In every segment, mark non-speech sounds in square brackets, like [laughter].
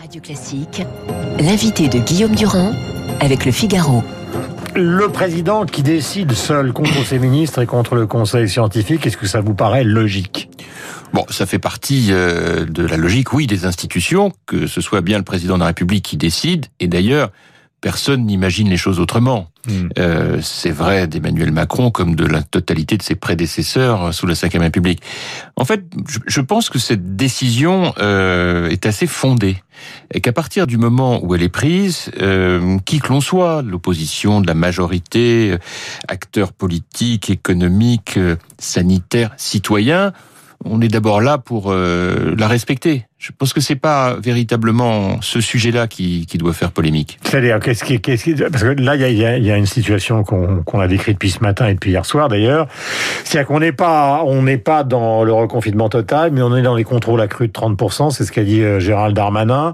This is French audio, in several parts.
Radio Classique, l'invité de Guillaume Durand avec le Figaro. Le président qui décide seul contre ses ministres et contre le conseil scientifique, est-ce que ça vous paraît logique? Bon, ça fait partie euh, de la logique, oui, des institutions, que ce soit bien le président de la République qui décide, et d'ailleurs, personne n'imagine les choses autrement. Hmm. Euh, c'est vrai d'Emmanuel Macron comme de la totalité de ses prédécesseurs sous la Ve République. En fait, je pense que cette décision euh, est assez fondée et qu'à partir du moment où elle est prise, euh, qui que l'on soit, l'opposition, de la majorité, euh, acteurs politiques, économiques, euh, sanitaires, citoyens, on est d'abord là pour euh, la respecter. Je pense que c'est pas véritablement ce sujet-là qui, qui, doit faire polémique. C'est-à-dire, qu'est-ce qui, qu'est-ce qui, parce que là, il y a, y a, une situation qu'on, qu'on a décrite depuis ce matin et depuis hier soir d'ailleurs. C'est-à-dire qu'on n'est pas, on n'est pas dans le reconfinement total, mais on est dans les contrôles accrus de 30%. C'est ce qu'a dit euh, Gérald Darmanin.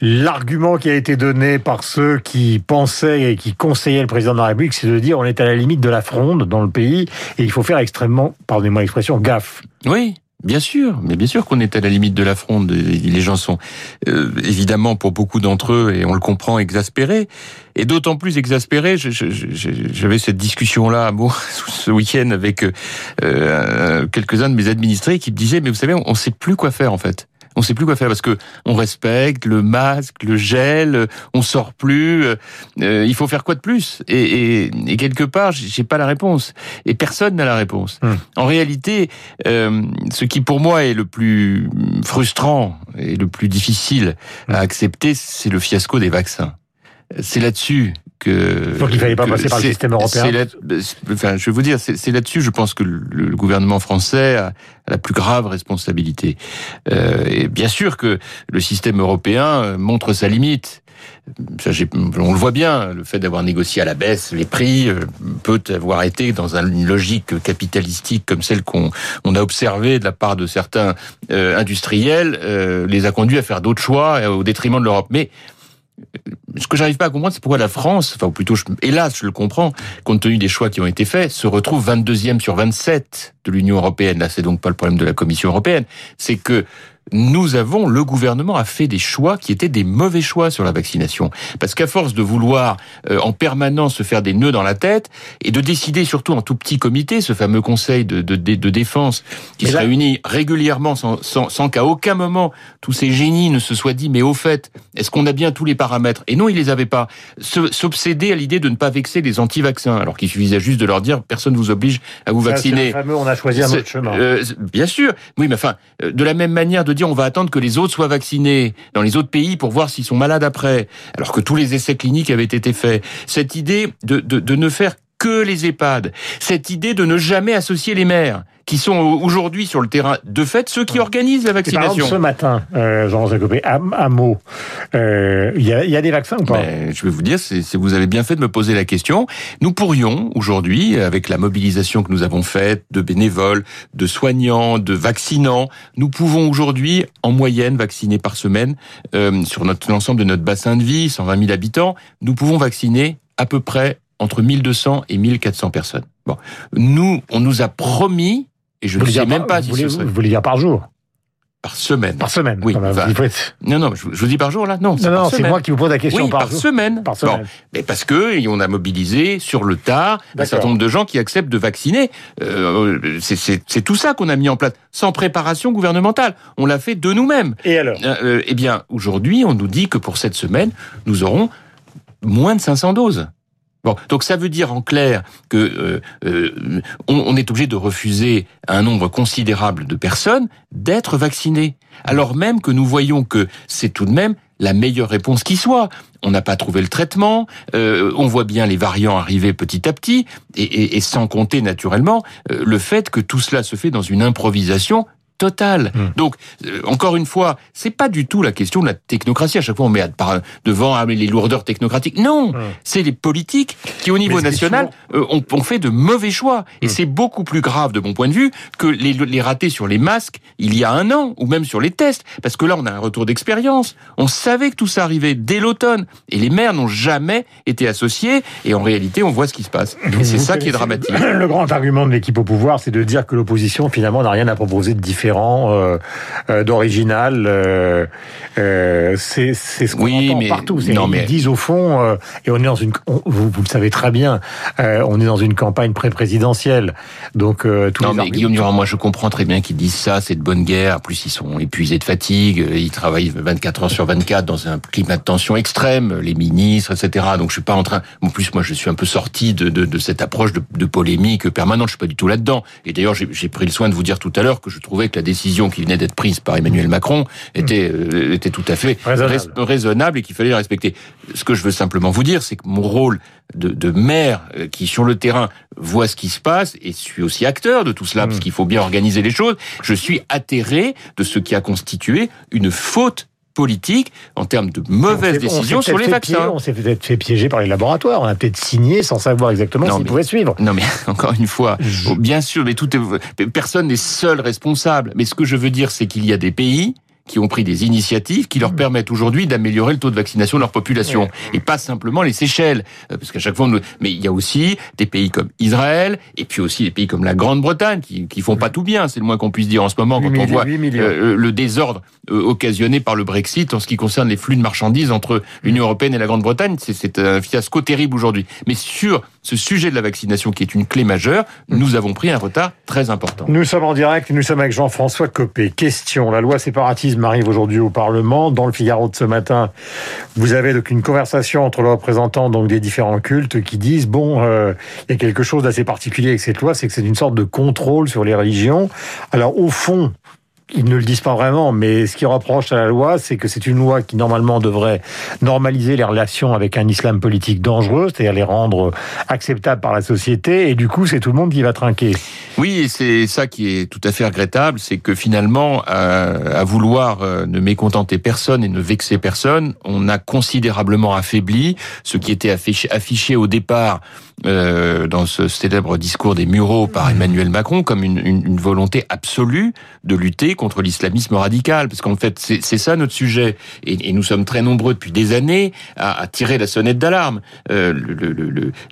L'argument qui a été donné par ceux qui pensaient et qui conseillaient le président de la République, c'est de dire on est à la limite de la fronde dans le pays et il faut faire extrêmement, pardonnez-moi l'expression, gaffe. Oui. Bien sûr, mais bien sûr qu'on est à la limite de la fronde. Les gens sont euh, évidemment pour beaucoup d'entre eux, et on le comprend, exaspérés. Et d'autant plus exaspérés, j'avais cette discussion-là [laughs] bon, ce week-end avec euh, quelques-uns de mes administrés qui me disaient, mais vous savez, on ne sait plus quoi faire en fait on sait plus quoi faire parce que on respecte le masque, le gel, on sort plus. Euh, il faut faire quoi de plus? Et, et, quelque part, j'ai pas la réponse et personne n'a la réponse. Hmm. En réalité, euh, ce qui pour moi est le plus frustrant et le plus difficile à hmm. accepter, c'est le fiasco des vaccins. C'est là-dessus que. Donc il fallait pas passer par le système européen. enfin, je vais vous dire, c'est là-dessus, je pense que le, gouvernement français a, la plus grave responsabilité. Euh, et bien sûr que le système européen euh, montre sa limite. Ça, on le voit bien, le fait d'avoir négocié à la baisse les prix euh, peut avoir été dans une logique capitalistique comme celle qu'on on a observée de la part de certains euh, industriels, euh, les a conduits à faire d'autres choix au détriment de l'Europe. Mais ce que j'arrive pas à comprendre, c'est pourquoi la France, enfin, ou plutôt, hélas, je le comprends, compte tenu des choix qui ont été faits, se retrouve 22e sur 27 de l'Union européenne. Là, c'est donc pas le problème de la Commission européenne. C'est que nous avons, le gouvernement a fait des choix qui étaient des mauvais choix sur la vaccination. Parce qu'à force de vouloir euh, en permanence se faire des nœuds dans la tête et de décider surtout en tout petit comité, ce fameux conseil de, de, de, défense qui se réunit régulièrement sans, sans, sans qu'à aucun moment tous ces génies ne se soient dit mais au fait, est-ce qu'on a bien tous les paramètres? Et non, ils les avaient pas. S'obséder à l'idée de ne pas vexer les anti-vaccins, alors qu'il suffisait juste de leur dire personne ne vous oblige à vous vacciner. fameux, on a choisi un autre chemin. Euh, bien sûr, oui, mais enfin, euh, de la même manière de on va attendre que les autres soient vaccinés dans les autres pays pour voir s'ils sont malades après, alors que tous les essais cliniques avaient été faits. Cette idée de, de, de ne faire que les EHPAD, cette idée de ne jamais associer les maires, qui sont aujourd'hui sur le terrain, de fait, ceux qui organisent la vaccination. Par exemple, ce matin, euh, Jean Jacobé, à, à Meaux, euh, il y, a, y, a, des vaccins ou pas? Je vais vous dire, c'est, vous avez bien fait de me poser la question. Nous pourrions aujourd'hui, avec la mobilisation que nous avons faite de bénévoles, de soignants, de vaccinants, nous pouvons aujourd'hui, en moyenne, vacciner par semaine euh, sur notre l'ensemble de notre bassin de vie, 120 000 habitants, nous pouvons vacciner à peu près entre 1200 et 1400 personnes. Bon, nous, on nous a promis et je ne sais même pas si ce serait... Vous voulez dire par jour? Par semaine. Par semaine. Oui. Non, non, je, vous dis par jour là? Non, non, non c'est moi qui vous pose la question. Oui, par, semaine. Par semaine. mais parce que on a mobilisé sur le tas un certain nombre de gens qui acceptent de vacciner. Euh, c'est tout ça qu'on a mis en place, sans préparation gouvernementale. On l'a fait de nous-mêmes. Et alors? Euh, Eh bien, aujourd'hui, on nous dit que pour cette semaine, nous aurons moins de 500 doses. Donc ça veut dire en clair que euh, euh, est obligé de refuser à un nombre considérable de personnes d'être vaccinées, alors même que nous voyons que c'est tout de même la meilleure réponse qui soit. On n'a pas trouvé le traitement, euh, on voit bien les variants arriver petit à petit, et, et sans compter naturellement le fait que tout cela se fait dans une improvisation Total. Hmm. Donc, euh, encore une fois, c'est pas du tout la question de la technocratie. À chaque fois, on met devant les lourdeurs technocratiques. Non, hmm. c'est les politiques qui, au niveau national, euh, ont, fait de mauvais choix. Et hmm. c'est beaucoup plus grave, de mon point de vue, que les, les ratés sur les masques il y a un an, ou même sur les tests. Parce que là, on a un retour d'expérience. On savait que tout ça arrivait dès l'automne. Et les maires n'ont jamais été associés. Et en réalité, on voit ce qui se passe. Et c'est ça qui est dramatique. Le grand argument de l'équipe au pouvoir, c'est de dire que l'opposition, finalement, n'a rien à proposer de différent différent d'original. c'est ce qu'on oui, entend mais, partout. Non, mais... Ils disent au fond, et on est dans une, vous, vous, le savez très bien, on est dans une campagne pré-présidentielle. Donc tous non, mais Guillaume Durand, moi je comprends très bien qu'ils disent ça, c'est de bonne guerre. En plus, ils sont épuisés de fatigue, ils travaillent 24 heures sur 24 dans un climat de tension extrême, les ministres, etc. Donc je suis pas en train. En plus, moi, je suis un peu sorti de, de, de cette approche de, de, polémique permanente. Je suis pas du tout là-dedans. Et d'ailleurs, j'ai pris le soin de vous dire tout à l'heure que je trouvais que la décision qui venait d'être prise par Emmanuel Macron était euh, était tout à fait raisonnable, raisonnable et qu'il fallait la respecter. Ce que je veux simplement vous dire, c'est que mon rôle de, de, maire euh, qui sur le terrain voit ce qui se passe et suis aussi acteur de tout cela parce mm. qu'il faut bien organiser les choses. Je suis atterré de ce qui a constitué une faute politique en termes de mauvaises décisions sur les vaccins. on s'est peut-être fait piéger par les laboratoires. On a peut-être signé sans savoir exactement s'ils pouvaient suivre. Non, mais [laughs] encore une fois, bien sûr, mais tout est, personne n'est seul responsable. Mais ce que je veux dire, c'est qu'il y a des pays qui ont pris des initiatives qui leur mmh. permettent aujourd'hui d'améliorer le taux de vaccination de leur population. Et pas simplement les Seychelles euh, parce qu'à chaque fois mais il y a aussi des pays comme Israël et puis aussi des pays comme la Grande-Bretagne qui qui font pas tout bien c'est le moins qu'on puisse dire en ce moment quand on voit euh, le désordre euh, occasionné par le Brexit en ce qui concerne les flux de marchandises entre l'Union européenne et la Grande-Bretagne. C'est un fiasco terrible aujourd'hui. Mais sur ce sujet de la vaccination qui est une clé majeure mmh. nous avons pris un retard très important nous sommes en direct nous sommes avec Jean-François Copé question la loi séparatisme arrive aujourd'hui au Parlement. Dans le Figaro de ce matin, vous avez donc une conversation entre les représentants donc des différents cultes qui disent bon, euh, il y a quelque chose d'assez particulier avec cette loi, c'est que c'est une sorte de contrôle sur les religions. Alors au fond, ils ne le disent pas vraiment, mais ce qu'ils reprochent à la loi, c'est que c'est une loi qui normalement devrait normaliser les relations avec un islam politique dangereux, c'est-à-dire les rendre acceptables par la société, et du coup, c'est tout le monde qui va trinquer. Oui, c'est ça qui est tout à fait regrettable, c'est que finalement, à, vouloir euh, ne mécontenter personne et ne vexer personne, on a considérablement affaibli ce qui était affiché, affiché au départ euh, dans ce célèbre discours des Mureaux par Emmanuel Macron comme une, une volonté absolue de lutter contre l'islamisme radical, parce qu'en fait, c'est ça notre sujet. Et, et, nous sommes très nombreux depuis des années à, à tirer la sonnette d'alarme. Euh,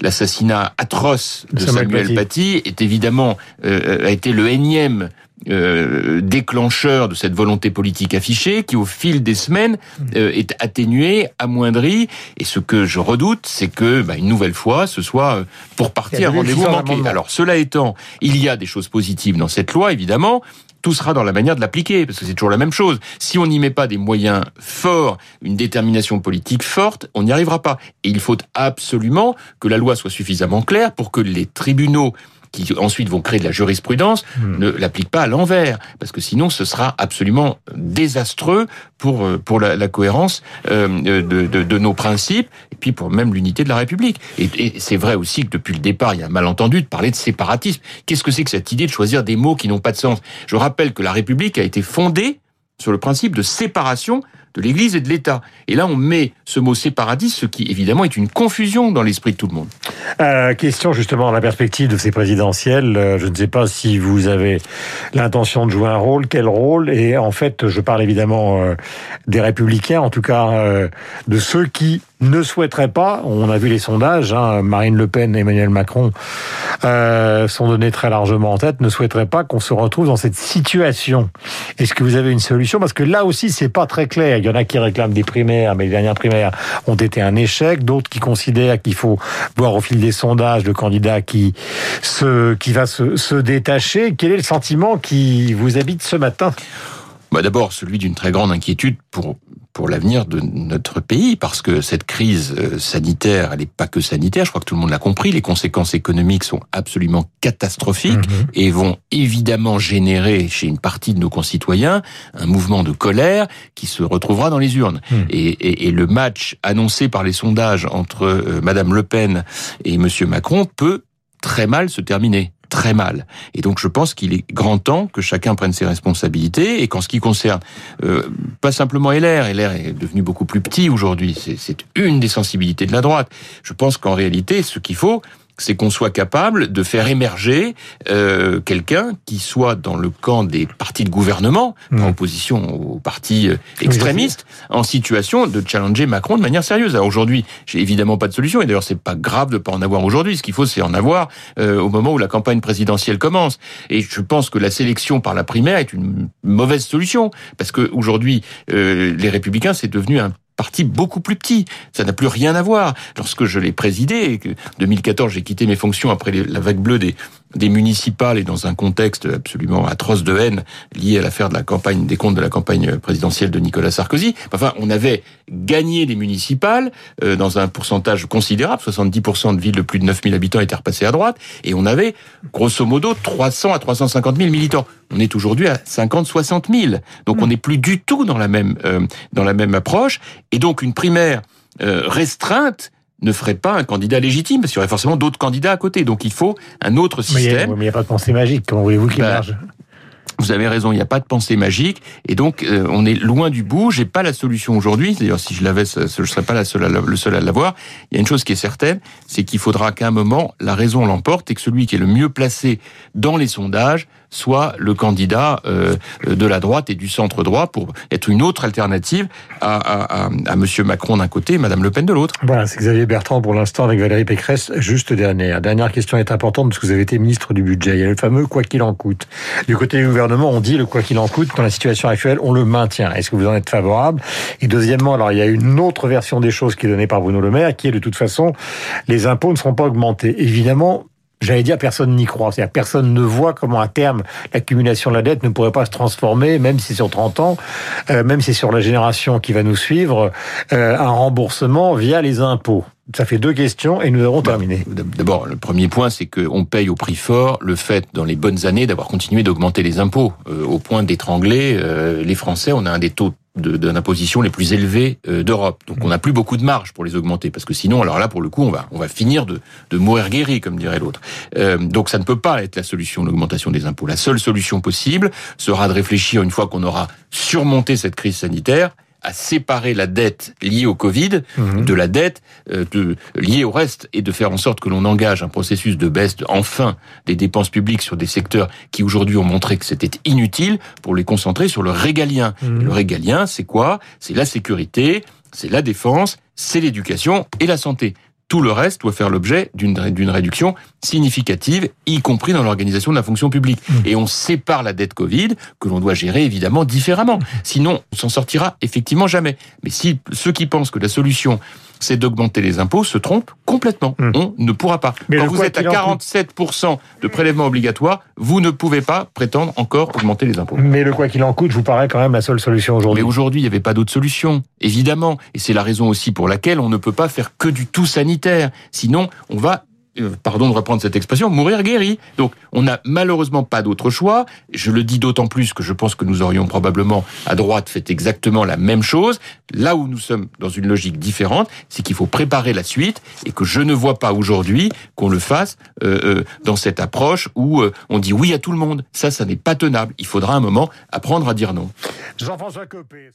L'assassinat atroce de Samuel, Paty. est évidemment euh, a été le énième euh, déclencheur de cette volonté politique affichée qui, au fil des semaines, euh, est atténuée, amoindrie. Et ce que je redoute, c'est que, bah, une nouvelle fois, ce soit euh, pour partir un rendez-vous manqué. Alors, cela étant, il y a des choses positives dans cette loi, évidemment tout sera dans la manière de l'appliquer, parce que c'est toujours la même chose. Si on n'y met pas des moyens forts, une détermination politique forte, on n'y arrivera pas. Et il faut absolument que la loi soit suffisamment claire pour que les tribunaux qui ensuite vont créer de la jurisprudence, hmm. ne l'appliquent pas à l'envers, parce que sinon ce sera absolument désastreux pour euh, pour la, la cohérence euh, de, de, de, nos principes et puis pour même l'unité de la République. Et, et c'est vrai aussi que depuis le départ, il y a un malentendu de parler de séparatisme. Qu'est-ce que c'est que cette idée de choisir des mots qui n'ont pas de sens? Je rappelle que la République a été fondée sur le principe de séparation de l'Église et de l'État. Et là, on met ce mot séparatiste, ce qui évidemment est une confusion dans l'esprit de tout le monde. Euh, question justement à la perspective de ces présidentielles. Euh, je ne sais pas si vous avez l'intention de jouer un rôle, quel rôle? Et en fait, je parle évidemment euh, des républicains, en tout cas de ceux qui ne souhaiterait pas, on a vu les sondages, hein, Marine Le Pen et Emmanuel Macron sont donnés très largement en tête, ne souhaiterait pas qu'on se retrouve dans cette situation. Est-ce que vous avez une solution? Parce que là aussi, c'est pas très clair. Il y en a qui réclament des primaires, mais les dernières primaires ont été un échec. D'autres qui considèrent qu'il faut voir au fil des sondages le candidat qui se, qui va se, se détacher. Quel est le sentiment qui vous habite ce matin? Bah D'abord, celui d'une très grande inquiétude pour pour l'avenir de notre pays, parce que cette crise euh, sanitaire, elle n'est pas que sanitaire, je crois que tout le monde l'a compris, les conséquences économiques sont absolument catastrophiques mhm. et vont évidemment générer chez une partie de nos concitoyens un mouvement de colère qui se retrouvera dans les urnes. Mhm. Et, et, et, le match annoncé par les sondages entre euh, Madame Le Pen et Monsieur Macron peut très mal se terminer très mal. Et donc je pense qu'il est grand temps que chacun prenne ses responsabilités et qu'en ce qui concerne euh, pas simplement LR, LR est devenu beaucoup plus petit aujourd'hui, c'est une des sensibilités de la droite. Je pense qu'en réalité, ce qu'il faut, c'est qu'on soit capable de faire émerger euh, quelqu'un qui soit dans le camp des partis de gouvernement, Mmh. en opposition aux partis euh, extrémistes, en situation de challenger Macron de manière sérieuse. Alors aujourd'hui, j'ai évidemment pas de solution, et d'ailleurs c'est pas grave de pas en avoir aujourd'hui. Ce qu'il faut, c'est en avoir euh, au moment où la campagne présidentielle commence. Et je pense que la sélection par la primaire est une mauvaise solution, parce que aujourd'hui, euh, les Républicains, c'est devenu un parti beaucoup plus petit. Ça n'a plus rien à voir. Lorsque je l'ai présidé, et que 2014, j'ai quitté mes fonctions après la vague bleue des, des municipales et dans un contexte absolument atroce de haine lié à l'affaire de la campagne, des comptes de la campagne présidentielle de Nicolas Sarkozy. Enfin, on avait gagné les municipales euh, dans un pourcentage considérable. 70% de villes de plus de 9000 habitants étaient repassées à droite. Et on avait, grosso modo, 300 à 350 000 militants. On est aujourd'hui à 50, 60 000. Donc on n'est plus du tout dans la même, euh, dans la même approche. Et donc une primaire euh, restreinte ne ferait pas un candidat légitime, parce qu'il y aurait forcément d'autres candidats à côté. Donc il faut un autre Mais il n'y a, système. mais il y a pas de pensée magique. Comment voulez-vous qu'il Bah, marche? Vous avez raison, il n'y a pas de pensée magique, et donc euh, on est loin du bout. J'ai pas la solution aujourd'hui. D'ailleurs, si je l'avais, je serais pas la seule à la- le seul à l'avoir. Il y a une chose qui est certaine, c'est qu'il faudra qu'à un moment la raison l'emporte et que celui qui est le mieux placé dans les sondages soit le candidat euh, de la droite et du centre droit pour être une autre alternative à, à, à, à Monsieur Macron d'un côté et Madame Le Pen de l'autre. Voilà, c'est Xavier Bertrand pour l'instant avec Valérie Pécresse. Juste dernière. Dernière question est importante parce que vous avez été ministre du budget. Il y a le fameux quoi qu'il en coûte. Du côté du gouvernement, on dit le quoi qu'il en coûte. Dans la situation actuelle, on le maintient. Est-ce que vous en êtes favorable? Et deuxièmement, alors il y a une autre version des choses qui est donnée par Bruno Le Maire, qui est de toute façon, les impôts ne seront pas augmentés. Évidemment, J'allais dire, personne n'y croit. C'est-à-dire, personne ne voit comment, à terme, l'accumulation de la dette ne pourrait pas se transformer, même si sur 30 ans, euh, même si sur la génération qui va nous suivre, euh, un remboursement via les impôts. Ça fait deux questions et nous avons terminé. D'abord, le premier point, c'est qu'on paye au prix fort le fait, dans les bonnes années, d'avoir continué d'augmenter les impôts, euh, au point d'étrangler euh, les Français. On a un des taux d'imposition les plus élevés euh, d'Europe. Donc on n'a plus beaucoup de marge pour les augmenter, parce que sinon, alors là, pour le coup, on va, on va finir de, de mourir guéri, comme dirait l'autre. Euh, donc ça ne peut pas être la solution, l'augmentation des impôts. La seule solution possible sera de réfléchir, une fois qu'on aura surmonté cette crise sanitaire, à séparer la dette liée au Covid Mhm. de la dette euh, de, liée au reste et de faire en sorte que l'on engage un processus de baisse de- enfin des dépenses publiques sur des secteurs qui aujourd'hui ont montré que c'était inutile pour les concentrer sur le régalien. Mhm. Le régalien, c'est quoi? C'est la sécurité, c'est la défense, c'est l'éducation et la santé. Tout le reste doit faire l'objet d'une d'une réduction significative, y compris dans l'organisation de la fonction publique. Mhm. Et on sépare la dette Covid, que l'on doit gérer évidemment différemment. Sinon, on s'en sortira effectivement jamais. Mais si ceux qui pensent que la solution, c'est d'augmenter les impôts, se trompent complètement. Mhm. On ne pourra pas. Mais Quand vous êtes à qu'il en coûte- 47% de prélèvements obligatoires, vous ne pouvez pas prétendre encore augmenter les impôts. Mais le quoi qu'il en coûte vous paraît quand même la seule solution Mais aujourd'hui. aujourd'hui, il n'y avait pas d'autre solution, évidemment. Et c'est la raison aussi pour laquelle on ne peut pas faire que du tout sanitaire. Sinon, on va, pardon de reprendre cette expression, mourir guéri. Donc, on n'a malheureusement pas d'autre choix. Je le dis d'autant plus que je pense que nous aurions probablement, à droite, fait exactement la même chose. Là où nous sommes dans une logique différente, c'est qu'il faut préparer la suite et que je ne vois pas aujourd'hui qu'on le fasse euh, euh, dans cette approche où euh, on dit oui à tout le monde. Ça, ça n'est pas tenable. Il faudra un moment apprendre à dire non. Jean-François Copé.